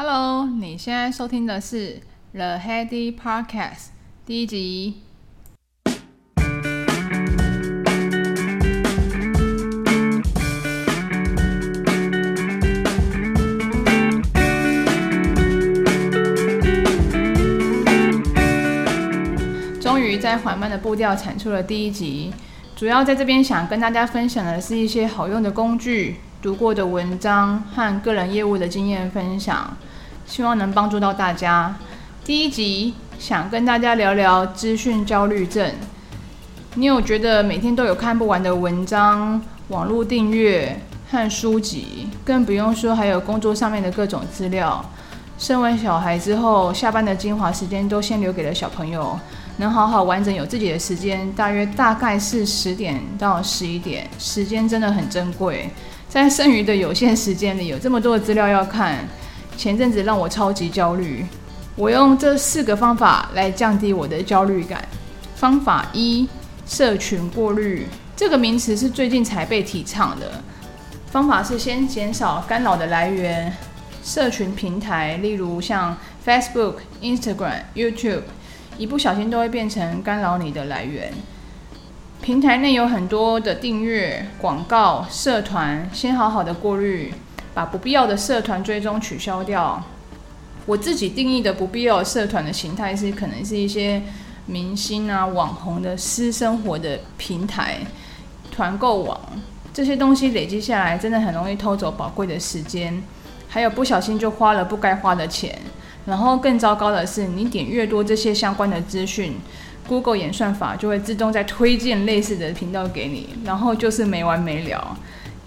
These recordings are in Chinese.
Hello，你现在收听的是 The Heady Podcast 第一集。终于在缓慢的步调产出了第一集。主要在这边想跟大家分享的是一些好用的工具、读过的文章和个人业务的经验分享，希望能帮助到大家。第一集想跟大家聊聊资讯焦虑症。你有觉得每天都有看不完的文章、网络订阅和书籍，更不用说还有工作上面的各种资料。生完小孩之后，下班的精华时间都先留给了小朋友。能好好完整有自己的时间，大约大概是十点到十一点，时间真的很珍贵。在剩余的有限时间里，有这么多的资料要看，前阵子让我超级焦虑。我用这四个方法来降低我的焦虑感。方法一：社群过滤。这个名词是最近才被提倡的。方法是先减少干扰的来源，社群平台，例如像 Facebook、Instagram、YouTube。一不小心都会变成干扰你的来源。平台内有很多的订阅、广告、社团，先好好的过滤，把不必要的社团追踪取消掉。我自己定义的不必要的社团的形态是，可能是一些明星啊、网红的私生活的平台、团购网这些东西累积下来，真的很容易偷走宝贵的时间，还有不小心就花了不该花的钱。然后更糟糕的是，你点越多这些相关的资讯，Google 演算法就会自动再推荐类似的频道给你，然后就是没完没了。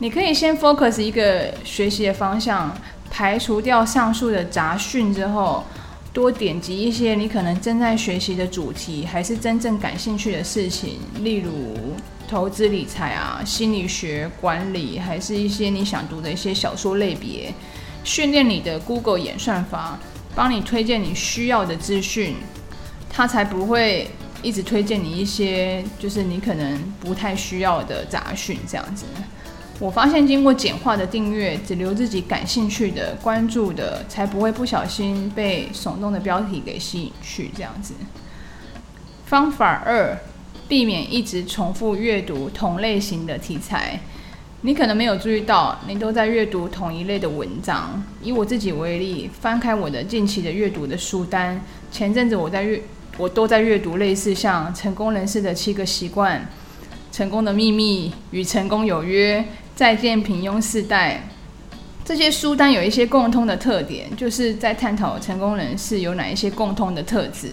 你可以先 focus 一个学习的方向，排除掉上述的杂讯之后，多点击一些你可能正在学习的主题，还是真正感兴趣的事情，例如投资理财啊、心理学、管理，还是一些你想读的一些小说类别，训练你的 Google 演算法。帮你推荐你需要的资讯，他才不会一直推荐你一些就是你可能不太需要的杂讯这样子。我发现经过简化的订阅，只留自己感兴趣的、关注的，才不会不小心被耸动的标题给吸引去这样子。方法二，避免一直重复阅读同类型的题材。你可能没有注意到，你都在阅读同一类的文章。以我自己为例，翻开我的近期的阅读的书单，前阵子我在阅，我都在阅读类似像《成功人士的七个习惯》、《成功的秘密》与《成功有约》、《再见平庸世代》这些书单有一些共通的特点，就是在探讨成功人士有哪一些共通的特质。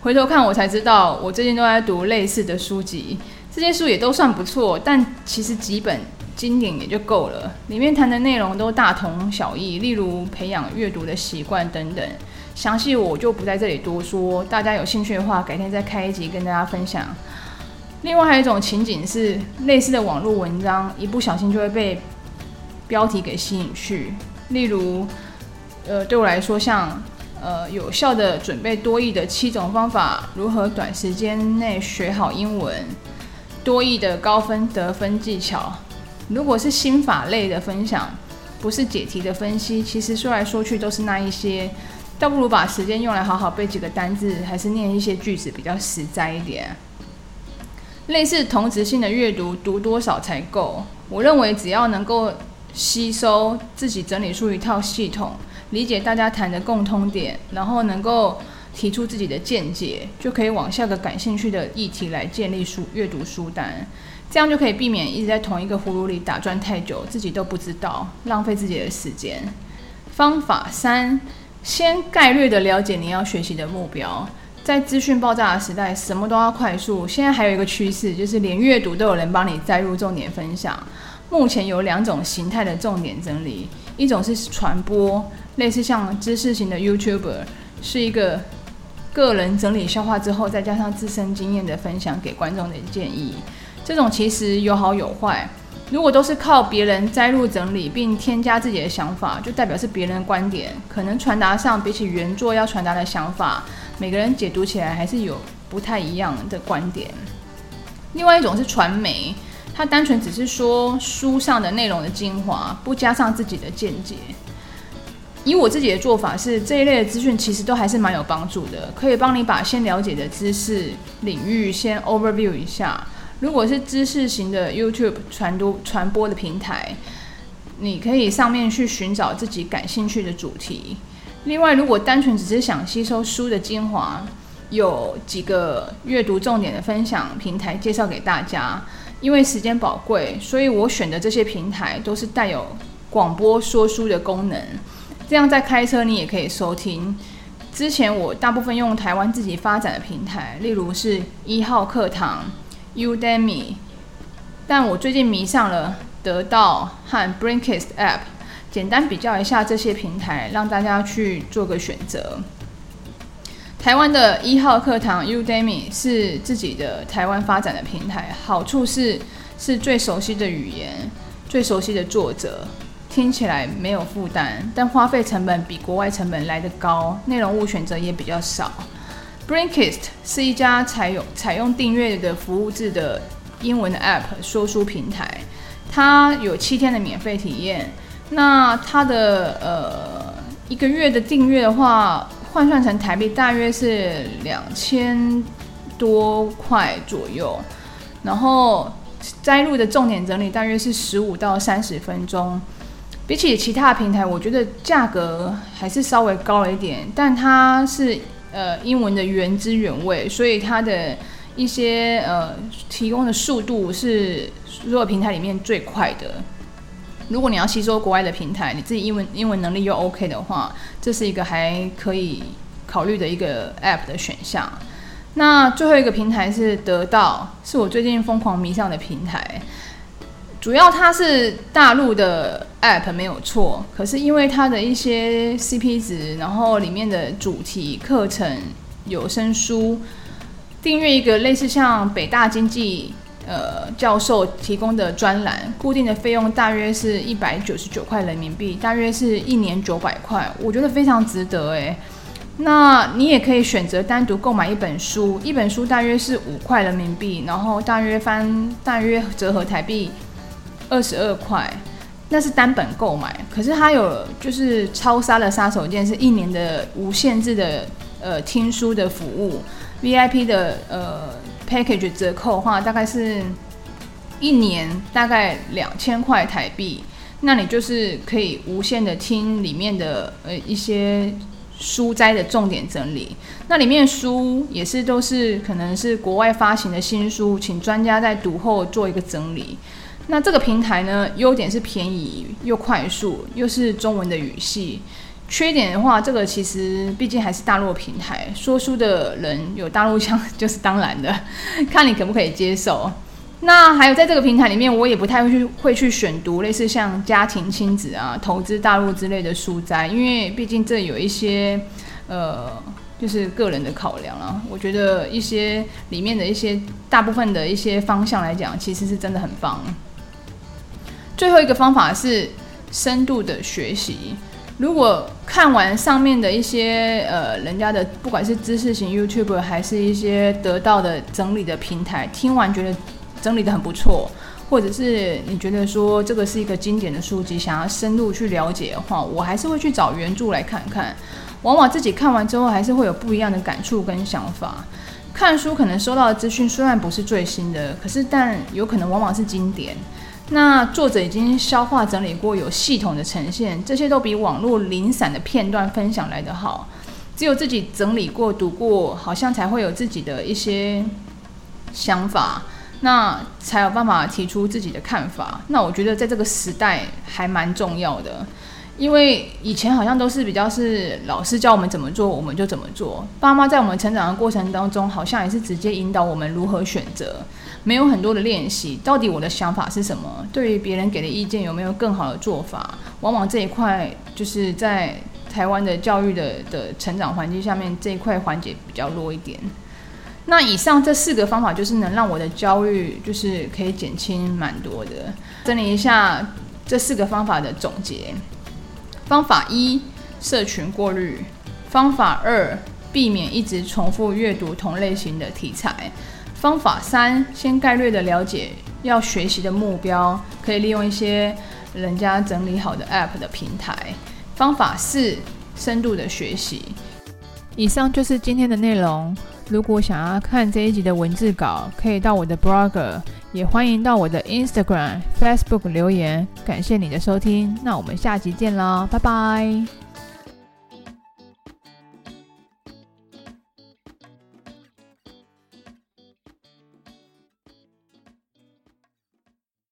回头看，我才知道，我最近都在读类似的书籍，这些书也都算不错，但其实几本。经典也就够了，里面谈的内容都大同小异，例如培养阅读的习惯等等。详细我就不在这里多说，大家有兴趣的话，改天再开一集跟大家分享。另外还有一种情景是，类似的网络文章，一不小心就会被标题给吸引去。例如，呃，对我来说，像呃有效的准备多义的七种方法，如何短时间内学好英文，多义的高分得分技巧。如果是心法类的分享，不是解题的分析，其实说来说去都是那一些，倒不如把时间用来好好背几个单字，还是念一些句子比较实在一点。类似同质性的阅读，读多少才够？我认为只要能够吸收，自己整理出一套系统，理解大家谈的共通点，然后能够提出自己的见解，就可以往下个感兴趣的议题来建立书阅读书单。这样就可以避免一直在同一个葫芦里打转太久，自己都不知道，浪费自己的时间。方法三，先概略的了解你要学习的目标。在资讯爆炸的时代，什么都要快速。现在还有一个趋势，就是连阅读都有人帮你摘入重点分享。目前有两种形态的重点整理，一种是传播，类似像知识型的 YouTuber，是一个个人整理消化之后，再加上自身经验的分享给观众的建议。这种其实有好有坏。如果都是靠别人摘录整理并添加自己的想法，就代表是别人的观点，可能传达上比起原作要传达的想法，每个人解读起来还是有不太一样的观点。另外一种是传媒，它单纯只是说书上的内容的精华，不加上自己的见解。以我自己的做法是，这一类的资讯其实都还是蛮有帮助的，可以帮你把先了解的知识领域先 overview 一下。如果是知识型的 YouTube 传播传播的平台，你可以上面去寻找自己感兴趣的主题。另外，如果单纯只是想吸收书的精华，有几个阅读重点的分享平台介绍给大家。因为时间宝贵，所以我选的这些平台都是带有广播说书的功能。这样在开车你也可以收听。之前我大部分用台湾自己发展的平台，例如是一号课堂、Udemy，但我最近迷上了得到和 Brinkist App。简单比较一下这些平台，让大家去做个选择。台湾的一号课堂 Udemy 是自己的台湾发展的平台，好处是是最熟悉的语言、最熟悉的作者。听起来没有负担，但花费成本比国外成本来得高，内容物选择也比较少。Brinkist 是一家采用采用订阅的服务制的英文的 App 说书平台，它有七天的免费体验。那它的呃一个月的订阅的话，换算成台币大约是两千多块左右，然后摘录的重点整理大约是十五到三十分钟。比起其他平台，我觉得价格还是稍微高了一点，但它是呃英文的原汁原味，所以它的一些呃提供的速度是所有平台里面最快的。如果你要吸收国外的平台，你自己英文英文能力又 OK 的话，这是一个还可以考虑的一个 App 的选项。那最后一个平台是得到，是我最近疯狂迷上的平台。主要它是大陆的 app 没有错，可是因为它的一些 CP 值，然后里面的主题课程、有声书，订阅一个类似像北大经济呃教授提供的专栏，固定的费用大约是一百九十九块人民币，大约是一年九百块，我觉得非常值得诶。那你也可以选择单独购买一本书，一本书大约是五块人民币，然后大约翻大约折合台币。二十二块，那是单本购买。可是它有就是超杀的杀手锏，是一年的无限制的呃听书的服务，VIP 的呃 package 折扣的话，大概是一年大概两千块台币。那你就是可以无限的听里面的呃一些书斋的重点整理。那里面书也是都是可能是国外发行的新书，请专家在读后做一个整理。那这个平台呢，优点是便宜又快速，又是中文的语系。缺点的话，这个其实毕竟还是大陆平台，说书的人有大陆腔就是当然的，看你可不可以接受。那还有在这个平台里面，我也不太会去会去选读类似像家庭、亲子啊、投资大陆之类的书斋，因为毕竟这有一些呃，就是个人的考量啊。我觉得一些里面的一些大部分的一些方向来讲，其实是真的很棒。最后一个方法是深度的学习。如果看完上面的一些呃人家的，不管是知识型 YouTube 还是一些得到的整理的平台，听完觉得整理得很不错，或者是你觉得说这个是一个经典的书籍，想要深入去了解的话，我还是会去找原著来看看。往往自己看完之后，还是会有不一样的感触跟想法。看书可能收到的资讯虽然不是最新的，可是但有可能往往是经典。那作者已经消化整理过，有系统的呈现，这些都比网络零散的片段分享来得好。只有自己整理过、读过，好像才会有自己的一些想法，那才有办法提出自己的看法。那我觉得在这个时代还蛮重要的。因为以前好像都是比较是老师教我们怎么做，我们就怎么做。爸妈在我们成长的过程当中，好像也是直接引导我们如何选择，没有很多的练习。到底我的想法是什么？对于别人给的意见有没有更好的做法？往往这一块就是在台湾的教育的的成长环境下面，这一块环节比较弱一点。那以上这四个方法，就是能让我的焦虑就是可以减轻蛮多的。整理一下这四个方法的总结。方法一，社群过滤；方法二，避免一直重复阅读同类型的题材；方法三，先概略的了解要学习的目标，可以利用一些人家整理好的 App 的平台；方法四：深度的学习。以上就是今天的内容。如果想要看这一集的文字稿，可以到我的 Blogger，也欢迎到我的 Instagram、Facebook 留言。感谢你的收听，那我们下集见啦，拜拜。